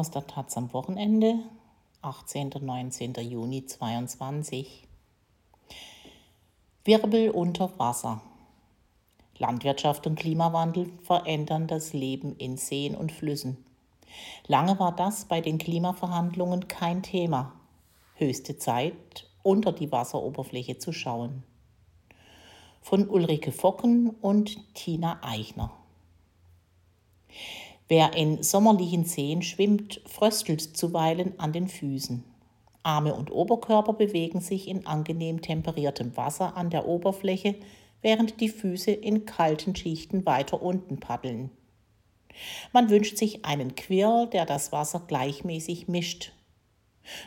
aus der Taz am Wochenende, 18. und 19. Juni 2022. Wirbel unter Wasser. Landwirtschaft und Klimawandel verändern das Leben in Seen und Flüssen. Lange war das bei den Klimaverhandlungen kein Thema. Höchste Zeit, unter die Wasseroberfläche zu schauen. Von Ulrike Focken und Tina Eichner. Wer in sommerlichen Seen schwimmt, fröstelt zuweilen an den Füßen. Arme und Oberkörper bewegen sich in angenehm temperiertem Wasser an der Oberfläche, während die Füße in kalten Schichten weiter unten paddeln. Man wünscht sich einen Quirl, der das Wasser gleichmäßig mischt.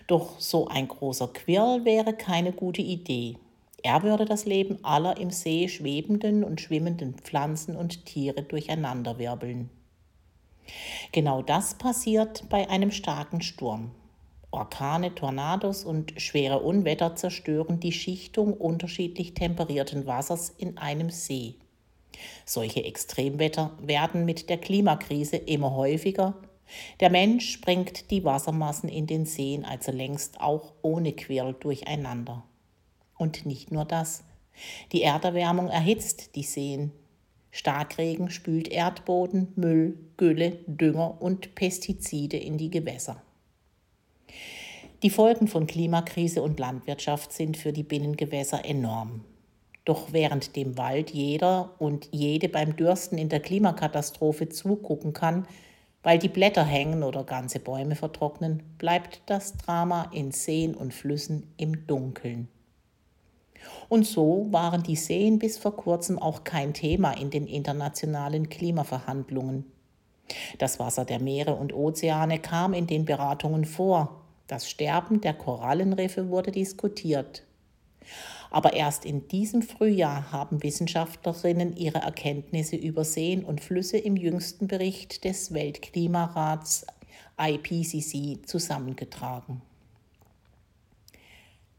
Doch so ein großer Quirl wäre keine gute Idee. Er würde das Leben aller im See schwebenden und schwimmenden Pflanzen und Tiere durcheinanderwirbeln. Genau das passiert bei einem starken Sturm. Orkane, Tornados und schwere Unwetter zerstören die Schichtung unterschiedlich temperierten Wassers in einem See. Solche Extremwetter werden mit der Klimakrise immer häufiger. Der Mensch sprengt die Wassermassen in den Seen also längst auch ohne Quirl durcheinander. Und nicht nur das. Die Erderwärmung erhitzt die Seen. Starkregen spült Erdboden, Müll, Gülle, Dünger und Pestizide in die Gewässer. Die Folgen von Klimakrise und Landwirtschaft sind für die Binnengewässer enorm. Doch während dem Wald jeder und jede beim Dürsten in der Klimakatastrophe zugucken kann, weil die Blätter hängen oder ganze Bäume vertrocknen, bleibt das Drama in Seen und Flüssen im Dunkeln. Und so waren die Seen bis vor kurzem auch kein Thema in den internationalen Klimaverhandlungen. Das Wasser der Meere und Ozeane kam in den Beratungen vor, das Sterben der Korallenriffe wurde diskutiert. Aber erst in diesem Frühjahr haben Wissenschaftlerinnen ihre Erkenntnisse über Seen und Flüsse im jüngsten Bericht des Weltklimarats IPCC zusammengetragen.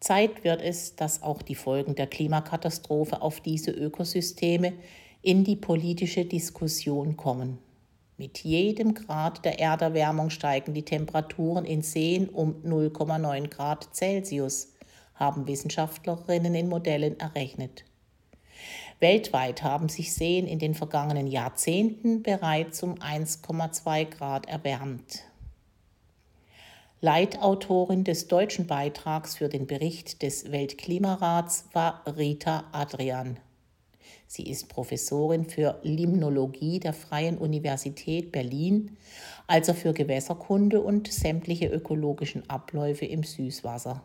Zeit wird es, dass auch die Folgen der Klimakatastrophe auf diese Ökosysteme in die politische Diskussion kommen. Mit jedem Grad der Erderwärmung steigen die Temperaturen in Seen um 0,9 Grad Celsius, haben Wissenschaftlerinnen in Modellen errechnet. Weltweit haben sich Seen in den vergangenen Jahrzehnten bereits um 1,2 Grad erwärmt. Leitautorin des deutschen Beitrags für den Bericht des Weltklimarats war Rita Adrian. Sie ist Professorin für Limnologie der Freien Universität Berlin, also für Gewässerkunde und sämtliche ökologischen Abläufe im Süßwasser.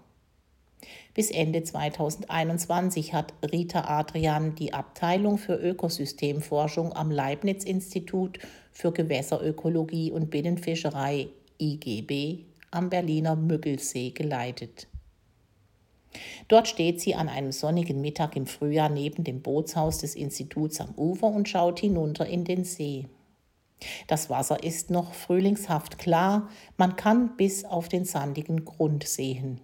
Bis Ende 2021 hat Rita Adrian die Abteilung für Ökosystemforschung am Leibniz-Institut für Gewässerökologie und Binnenfischerei IGB am Berliner Müggelsee geleitet. Dort steht sie an einem sonnigen Mittag im Frühjahr neben dem Bootshaus des Instituts am Ufer und schaut hinunter in den See. Das Wasser ist noch frühlingshaft klar, man kann bis auf den sandigen Grund sehen.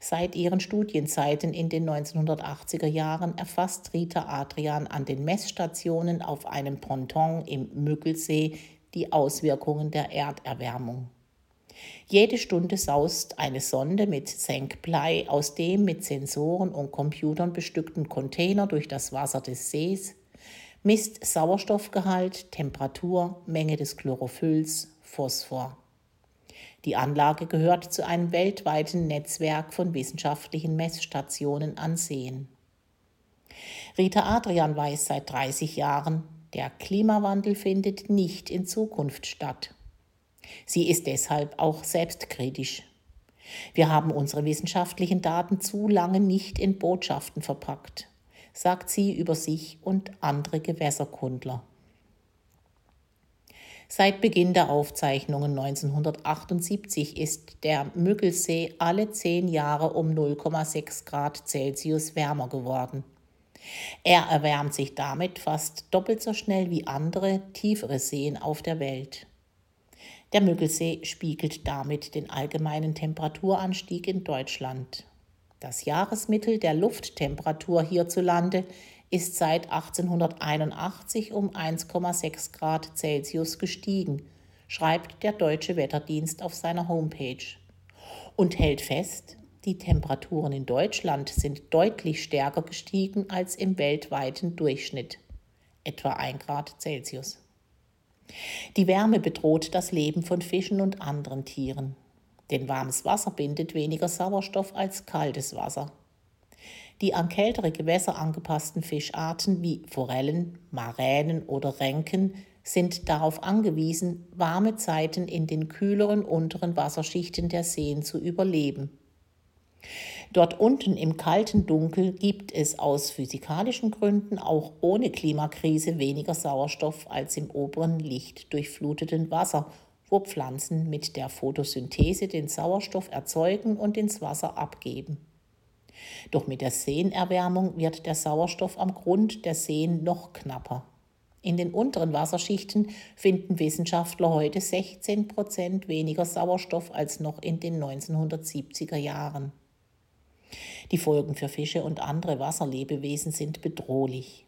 Seit ihren Studienzeiten in den 1980er Jahren erfasst Rita Adrian an den Messstationen auf einem Ponton im Müggelsee die Auswirkungen der Erderwärmung. Jede Stunde saust eine Sonde mit Senkblei aus dem mit Sensoren und Computern bestückten Container durch das Wasser des Sees, misst Sauerstoffgehalt, Temperatur, Menge des Chlorophylls, Phosphor. Die Anlage gehört zu einem weltweiten Netzwerk von wissenschaftlichen Messstationen an Seen. Rita Adrian weiß seit 30 Jahren, der Klimawandel findet nicht in Zukunft statt. Sie ist deshalb auch selbstkritisch. Wir haben unsere wissenschaftlichen Daten zu lange nicht in Botschaften verpackt, sagt sie über sich und andere Gewässerkundler. Seit Beginn der Aufzeichnungen 1978 ist der Müggelsee alle zehn Jahre um 0,6 Grad Celsius wärmer geworden. Er erwärmt sich damit fast doppelt so schnell wie andere tiefere Seen auf der Welt. Der Müggelsee spiegelt damit den allgemeinen Temperaturanstieg in Deutschland. Das Jahresmittel der Lufttemperatur hierzulande ist seit 1881 um 1,6 Grad Celsius gestiegen, schreibt der Deutsche Wetterdienst auf seiner Homepage und hält fest, die Temperaturen in Deutschland sind deutlich stärker gestiegen als im weltweiten Durchschnitt, etwa 1 Grad Celsius. Die Wärme bedroht das Leben von Fischen und anderen Tieren, denn warmes Wasser bindet weniger Sauerstoff als kaltes Wasser. Die an kältere Gewässer angepassten Fischarten wie Forellen, Maränen oder Renken sind darauf angewiesen, warme Zeiten in den kühleren unteren Wasserschichten der Seen zu überleben. Dort unten im kalten Dunkel gibt es aus physikalischen Gründen auch ohne Klimakrise weniger Sauerstoff als im oberen Licht durchfluteten Wasser, wo Pflanzen mit der Photosynthese den Sauerstoff erzeugen und ins Wasser abgeben. Doch mit der Seenerwärmung wird der Sauerstoff am Grund der Seen noch knapper. In den unteren Wasserschichten finden Wissenschaftler heute 16 Prozent weniger Sauerstoff als noch in den 1970er Jahren. Die Folgen für Fische und andere Wasserlebewesen sind bedrohlich.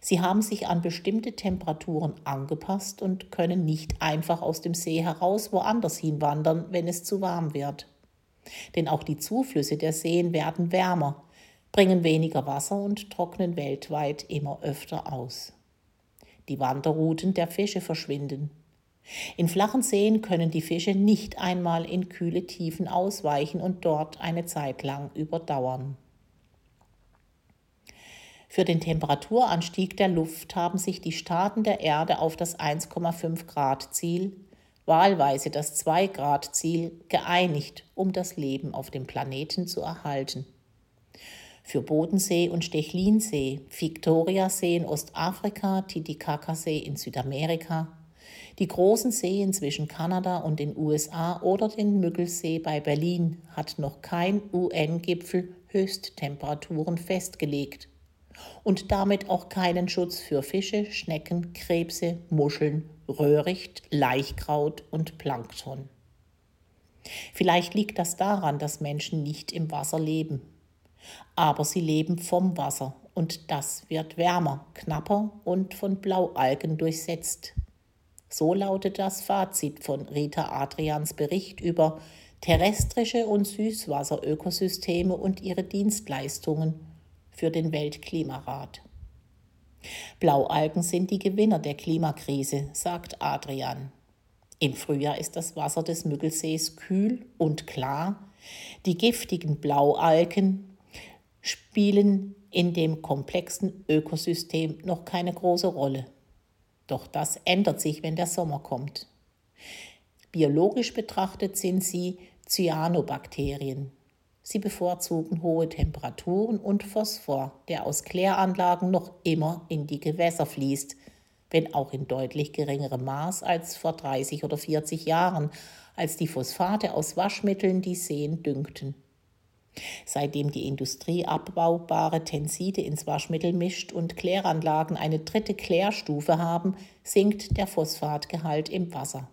Sie haben sich an bestimmte Temperaturen angepasst und können nicht einfach aus dem See heraus woanders hinwandern, wenn es zu warm wird. Denn auch die Zuflüsse der Seen werden wärmer, bringen weniger Wasser und trocknen weltweit immer öfter aus. Die Wanderrouten der Fische verschwinden. In flachen Seen können die Fische nicht einmal in kühle Tiefen ausweichen und dort eine Zeit lang überdauern. Für den Temperaturanstieg der Luft haben sich die Staaten der Erde auf das 1,5 Grad Ziel, wahlweise das 2 Grad Ziel, geeinigt, um das Leben auf dem Planeten zu erhalten. Für Bodensee und Stechlinsee, Viktoriasee in Ostafrika, Titicacasee in Südamerika, die großen Seen zwischen Kanada und den USA oder den Müggelsee bei Berlin hat noch kein UN-Gipfel Höchsttemperaturen festgelegt und damit auch keinen Schutz für Fische, Schnecken, Krebse, Muscheln, Röhricht, Laichkraut und Plankton. Vielleicht liegt das daran, dass Menschen nicht im Wasser leben. Aber sie leben vom Wasser und das wird wärmer, knapper und von Blaualgen durchsetzt. So lautet das Fazit von Rita Adrians Bericht über terrestrische und Süßwasserökosysteme und ihre Dienstleistungen für den Weltklimarat. Blaualgen sind die Gewinner der Klimakrise, sagt Adrian. Im Frühjahr ist das Wasser des Müggelsees kühl und klar. Die giftigen Blaualgen spielen in dem komplexen Ökosystem noch keine große Rolle. Doch das ändert sich, wenn der Sommer kommt. Biologisch betrachtet sind sie Cyanobakterien. Sie bevorzugen hohe Temperaturen und Phosphor, der aus Kläranlagen noch immer in die Gewässer fließt, wenn auch in deutlich geringerem Maß als vor 30 oder 40 Jahren, als die Phosphate aus Waschmitteln die Seen düngten. Seitdem die Industrie abbaubare Tenside ins Waschmittel mischt und Kläranlagen eine dritte Klärstufe haben, sinkt der Phosphatgehalt im Wasser.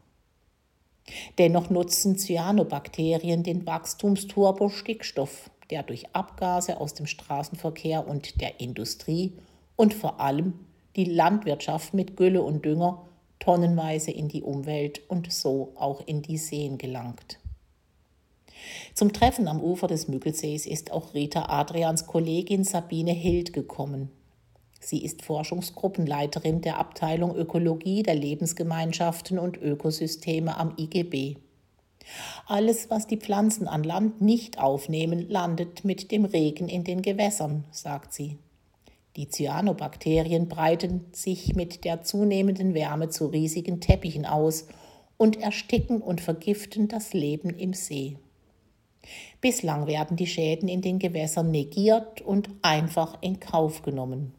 Dennoch nutzen Cyanobakterien den Wachstumsturbo Stickstoff, der durch Abgase aus dem Straßenverkehr und der Industrie und vor allem die Landwirtschaft mit Gülle und Dünger tonnenweise in die Umwelt und so auch in die Seen gelangt. Zum Treffen am Ufer des Müggelsees ist auch Rita Adrians Kollegin Sabine Hild gekommen. Sie ist Forschungsgruppenleiterin der Abteilung Ökologie der Lebensgemeinschaften und Ökosysteme am IGB. Alles, was die Pflanzen an Land nicht aufnehmen, landet mit dem Regen in den Gewässern, sagt sie. Die Cyanobakterien breiten sich mit der zunehmenden Wärme zu riesigen Teppichen aus und ersticken und vergiften das Leben im See. Bislang werden die Schäden in den Gewässern negiert und einfach in Kauf genommen.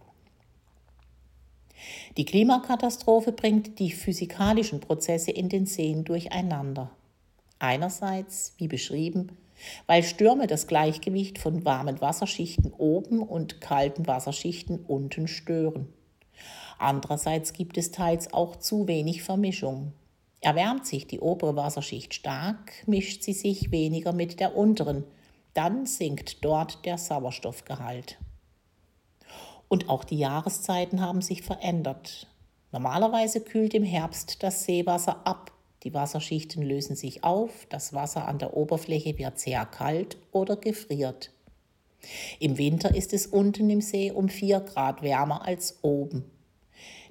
Die Klimakatastrophe bringt die physikalischen Prozesse in den Seen durcheinander. Einerseits, wie beschrieben, weil Stürme das Gleichgewicht von warmen Wasserschichten oben und kalten Wasserschichten unten stören. Andererseits gibt es teils auch zu wenig Vermischung. Erwärmt sich die obere Wasserschicht stark, mischt sie sich weniger mit der unteren, dann sinkt dort der Sauerstoffgehalt. Und auch die Jahreszeiten haben sich verändert. Normalerweise kühlt im Herbst das Seewasser ab, Die Wasserschichten lösen sich auf, das Wasser an der Oberfläche wird sehr kalt oder gefriert. Im Winter ist es unten im See um 4 Grad wärmer als oben.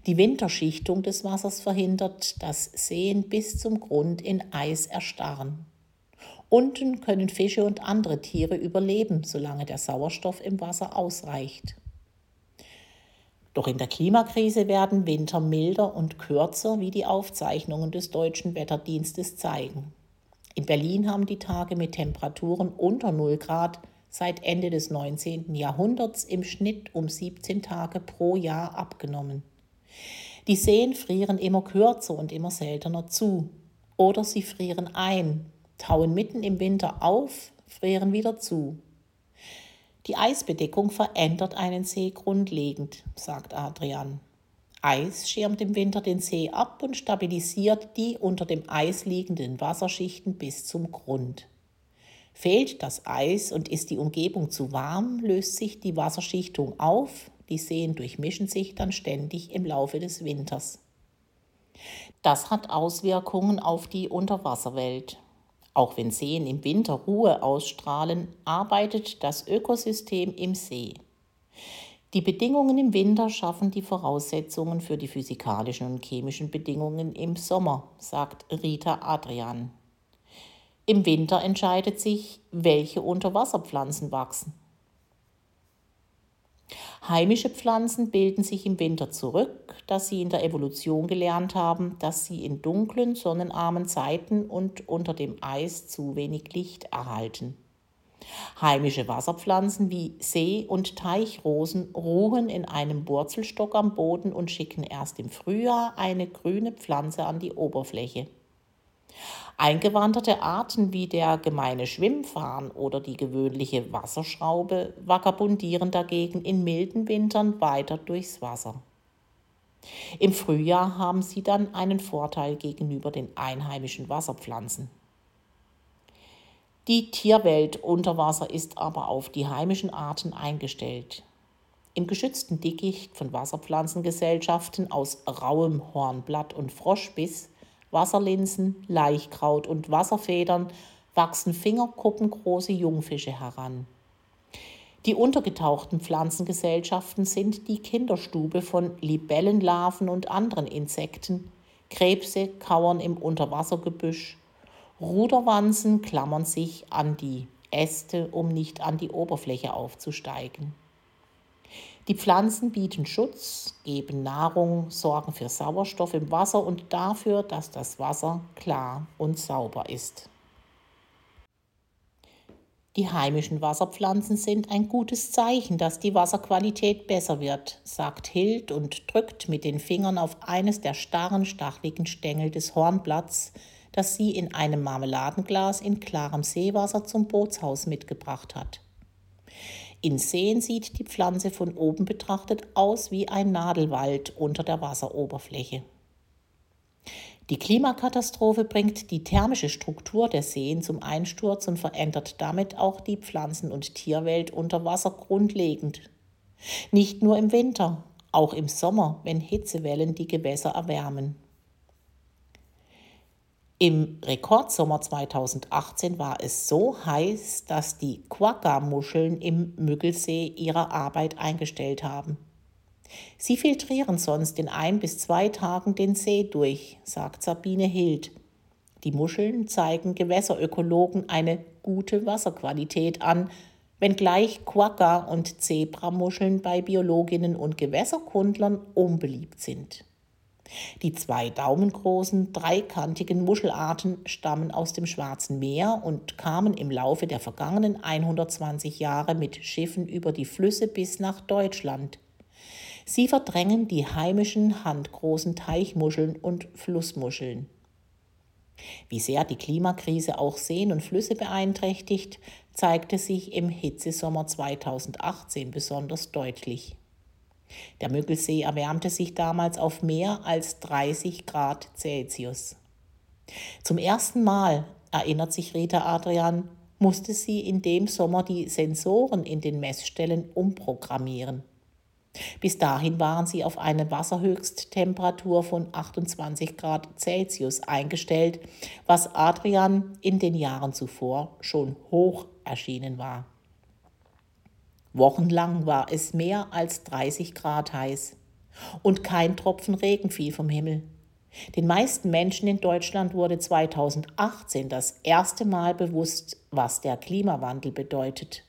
Die Winterschichtung des Wassers verhindert, dass Seen bis zum Grund in Eis erstarren. Unten können Fische und andere Tiere überleben, solange der Sauerstoff im Wasser ausreicht. Doch in der Klimakrise werden Winter milder und kürzer, wie die Aufzeichnungen des deutschen Wetterdienstes zeigen. In Berlin haben die Tage mit Temperaturen unter 0 Grad seit Ende des 19. Jahrhunderts im Schnitt um 17 Tage pro Jahr abgenommen. Die Seen frieren immer kürzer und immer seltener zu. Oder sie frieren ein, tauen mitten im Winter auf, frieren wieder zu. Die Eisbedeckung verändert einen See grundlegend, sagt Adrian. Eis schirmt im Winter den See ab und stabilisiert die unter dem Eis liegenden Wasserschichten bis zum Grund. Fehlt das Eis und ist die Umgebung zu warm, löst sich die Wasserschichtung auf, die Seen durchmischen sich dann ständig im Laufe des Winters. Das hat Auswirkungen auf die Unterwasserwelt. Auch wenn Seen im Winter Ruhe ausstrahlen, arbeitet das Ökosystem im See. Die Bedingungen im Winter schaffen die Voraussetzungen für die physikalischen und chemischen Bedingungen im Sommer, sagt Rita Adrian. Im Winter entscheidet sich, welche Unterwasserpflanzen wachsen. Heimische Pflanzen bilden sich im Winter zurück, da sie in der Evolution gelernt haben, dass sie in dunklen, sonnenarmen Zeiten und unter dem Eis zu wenig Licht erhalten. Heimische Wasserpflanzen wie See- und Teichrosen ruhen in einem Wurzelstock am Boden und schicken erst im Frühjahr eine grüne Pflanze an die Oberfläche. Eingewanderte Arten wie der gemeine Schwimmfarn oder die gewöhnliche Wasserschraube vagabundieren dagegen in milden Wintern weiter durchs Wasser. Im Frühjahr haben sie dann einen Vorteil gegenüber den einheimischen Wasserpflanzen. Die Tierwelt unter Wasser ist aber auf die heimischen Arten eingestellt. Im geschützten Dickicht von Wasserpflanzengesellschaften aus rauem Hornblatt und Froschbiss Wasserlinsen, Laichkraut und Wasserfedern wachsen fingerkuppengroße Jungfische heran. Die untergetauchten Pflanzengesellschaften sind die Kinderstube von Libellenlarven und anderen Insekten. Krebse kauern im Unterwassergebüsch. Ruderwanzen klammern sich an die Äste, um nicht an die Oberfläche aufzusteigen. Die Pflanzen bieten Schutz, geben Nahrung, sorgen für Sauerstoff im Wasser und dafür, dass das Wasser klar und sauber ist. Die heimischen Wasserpflanzen sind ein gutes Zeichen, dass die Wasserqualität besser wird, sagt Hild und drückt mit den Fingern auf eines der starren, stachligen Stängel des Hornblatts, das sie in einem Marmeladenglas in klarem Seewasser zum Bootshaus mitgebracht hat. In Seen sieht die Pflanze von oben betrachtet aus wie ein Nadelwald unter der Wasseroberfläche. Die Klimakatastrophe bringt die thermische Struktur der Seen zum Einsturz und verändert damit auch die Pflanzen- und Tierwelt unter Wasser grundlegend. Nicht nur im Winter, auch im Sommer, wenn Hitzewellen die Gewässer erwärmen. Im Rekordsommer 2018 war es so heiß, dass die Quagga-Muscheln im Müggelsee ihre Arbeit eingestellt haben. Sie filtrieren sonst in ein bis zwei Tagen den See durch, sagt Sabine Hild. Die Muscheln zeigen Gewässerökologen eine gute Wasserqualität an, wenngleich Quagga und Zebramuscheln bei Biologinnen und Gewässerkundlern unbeliebt sind. Die zwei daumengroßen, dreikantigen Muschelarten stammen aus dem Schwarzen Meer und kamen im Laufe der vergangenen 120 Jahre mit Schiffen über die Flüsse bis nach Deutschland. Sie verdrängen die heimischen handgroßen Teichmuscheln und Flussmuscheln. Wie sehr die Klimakrise auch Seen und Flüsse beeinträchtigt, zeigte sich im Hitzesommer 2018 besonders deutlich. Der Müggelsee erwärmte sich damals auf mehr als 30 Grad Celsius. Zum ersten Mal, erinnert sich Rita Adrian, musste sie in dem Sommer die Sensoren in den Messstellen umprogrammieren. Bis dahin waren sie auf eine Wasserhöchsttemperatur von 28 Grad Celsius eingestellt, was Adrian in den Jahren zuvor schon hoch erschienen war. Wochenlang war es mehr als 30 Grad heiß und kein Tropfen Regen fiel vom Himmel. Den meisten Menschen in Deutschland wurde 2018 das erste Mal bewusst, was der Klimawandel bedeutet.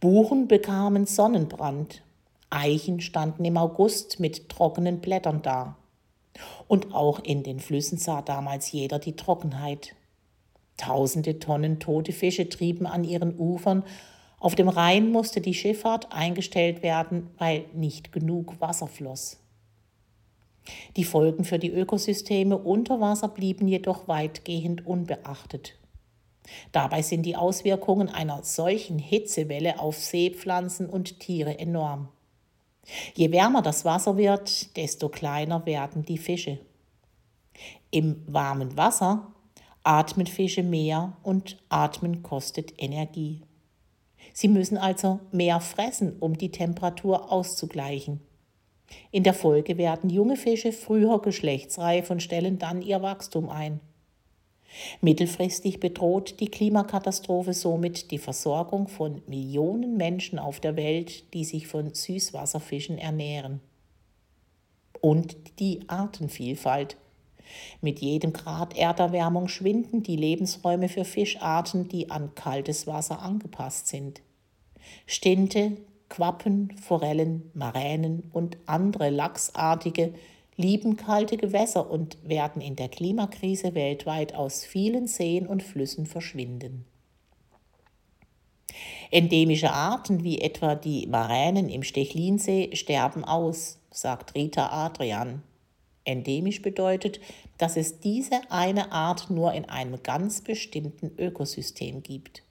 Buchen bekamen Sonnenbrand, Eichen standen im August mit trockenen Blättern da. Und auch in den Flüssen sah damals jeder die Trockenheit. Tausende Tonnen tote Fische trieben an ihren Ufern. Auf dem Rhein musste die Schifffahrt eingestellt werden, weil nicht genug Wasser floss. Die Folgen für die Ökosysteme unter Wasser blieben jedoch weitgehend unbeachtet. Dabei sind die Auswirkungen einer solchen Hitzewelle auf Seepflanzen und Tiere enorm. Je wärmer das Wasser wird, desto kleiner werden die Fische. Im warmen Wasser atmen Fische mehr und atmen kostet Energie. Sie müssen also mehr fressen, um die Temperatur auszugleichen. In der Folge werden junge Fische früher geschlechtsreif und stellen dann ihr Wachstum ein. Mittelfristig bedroht die Klimakatastrophe somit die Versorgung von Millionen Menschen auf der Welt, die sich von Süßwasserfischen ernähren. Und die Artenvielfalt. Mit jedem Grad Erderwärmung schwinden die Lebensräume für Fischarten, die an kaltes Wasser angepasst sind. Stinte, Quappen, Forellen, Maränen und andere Lachsartige lieben kalte Gewässer und werden in der Klimakrise weltweit aus vielen Seen und Flüssen verschwinden. Endemische Arten wie etwa die Maränen im Stechlinsee sterben aus, sagt Rita Adrian. Endemisch bedeutet, dass es diese eine Art nur in einem ganz bestimmten Ökosystem gibt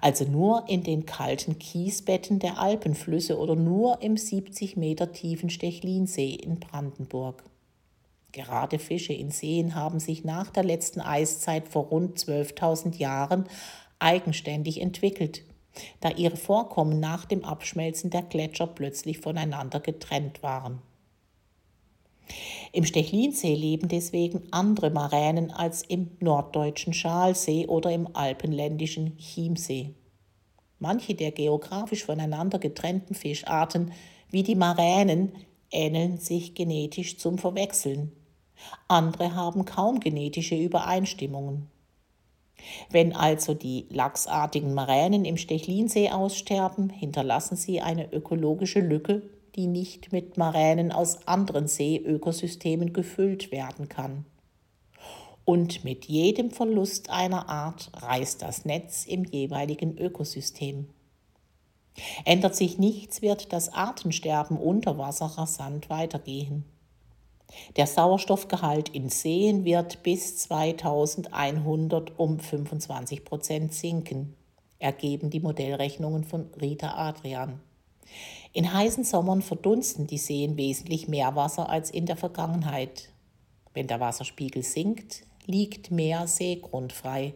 also nur in den kalten Kiesbetten der Alpenflüsse oder nur im 70 Meter tiefen Stechlinsee in Brandenburg. Gerade Fische in Seen haben sich nach der letzten Eiszeit vor rund 12.000 Jahren eigenständig entwickelt, da ihre Vorkommen nach dem Abschmelzen der Gletscher plötzlich voneinander getrennt waren. Im Stechlinsee leben deswegen andere Maränen als im norddeutschen Schalsee oder im alpenländischen Chiemsee. Manche der geografisch voneinander getrennten Fischarten, wie die Maränen, ähneln sich genetisch zum Verwechseln. Andere haben kaum genetische Übereinstimmungen. Wenn also die lachsartigen Maränen im Stechlinsee aussterben, hinterlassen sie eine ökologische Lücke, die nicht mit Maränen aus anderen Seeökosystemen gefüllt werden kann. Und mit jedem Verlust einer Art reißt das Netz im jeweiligen Ökosystem. Ändert sich nichts, wird das Artensterben unter Wasser rasant weitergehen. Der Sauerstoffgehalt in Seen wird bis 2100 um 25 Prozent sinken, ergeben die Modellrechnungen von Rita Adrian. In heißen Sommern verdunsten die Seen wesentlich mehr Wasser als in der Vergangenheit. Wenn der Wasserspiegel sinkt, liegt mehr Seegrund frei.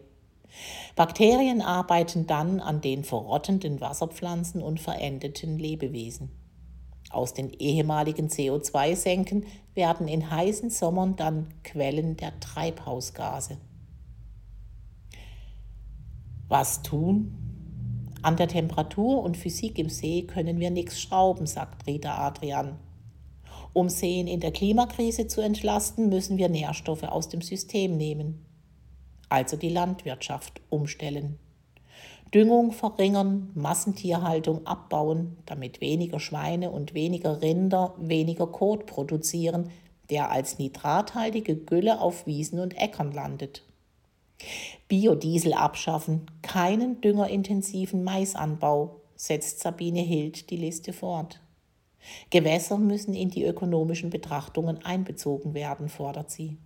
Bakterien arbeiten dann an den verrottenden Wasserpflanzen und verendeten Lebewesen. Aus den ehemaligen CO2-Senken werden in heißen Sommern dann Quellen der Treibhausgase. Was tun, an der Temperatur und Physik im See können wir nichts schrauben, sagt Rita Adrian. Um Seen in der Klimakrise zu entlasten, müssen wir Nährstoffe aus dem System nehmen. Also die Landwirtschaft umstellen. Düngung verringern, Massentierhaltung abbauen, damit weniger Schweine und weniger Rinder weniger Kot produzieren, der als nitrathaltige Gülle auf Wiesen und Äckern landet. Biodiesel abschaffen, keinen düngerintensiven Maisanbau, setzt Sabine Hild die Liste fort. Gewässer müssen in die ökonomischen Betrachtungen einbezogen werden, fordert sie.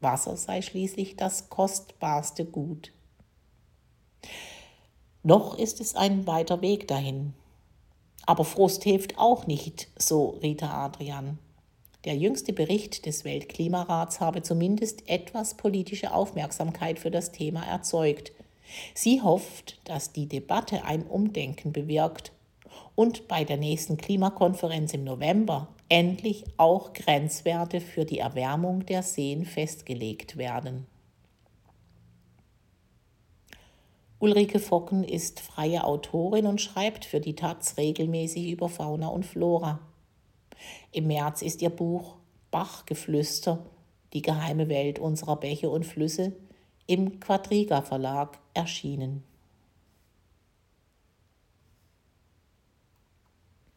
Wasser sei schließlich das kostbarste Gut. Noch ist es ein weiter Weg dahin. Aber Frust hilft auch nicht, so Rita Adrian. Der jüngste Bericht des Weltklimarats habe zumindest etwas politische Aufmerksamkeit für das Thema erzeugt. Sie hofft, dass die Debatte ein Umdenken bewirkt und bei der nächsten Klimakonferenz im November endlich auch Grenzwerte für die Erwärmung der Seen festgelegt werden. Ulrike Focken ist freie Autorin und schreibt für die Taz regelmäßig über Fauna und Flora. Im März ist ihr Buch Bachgeflüster, die geheime Welt unserer Bäche und Flüsse im Quadriga Verlag erschienen.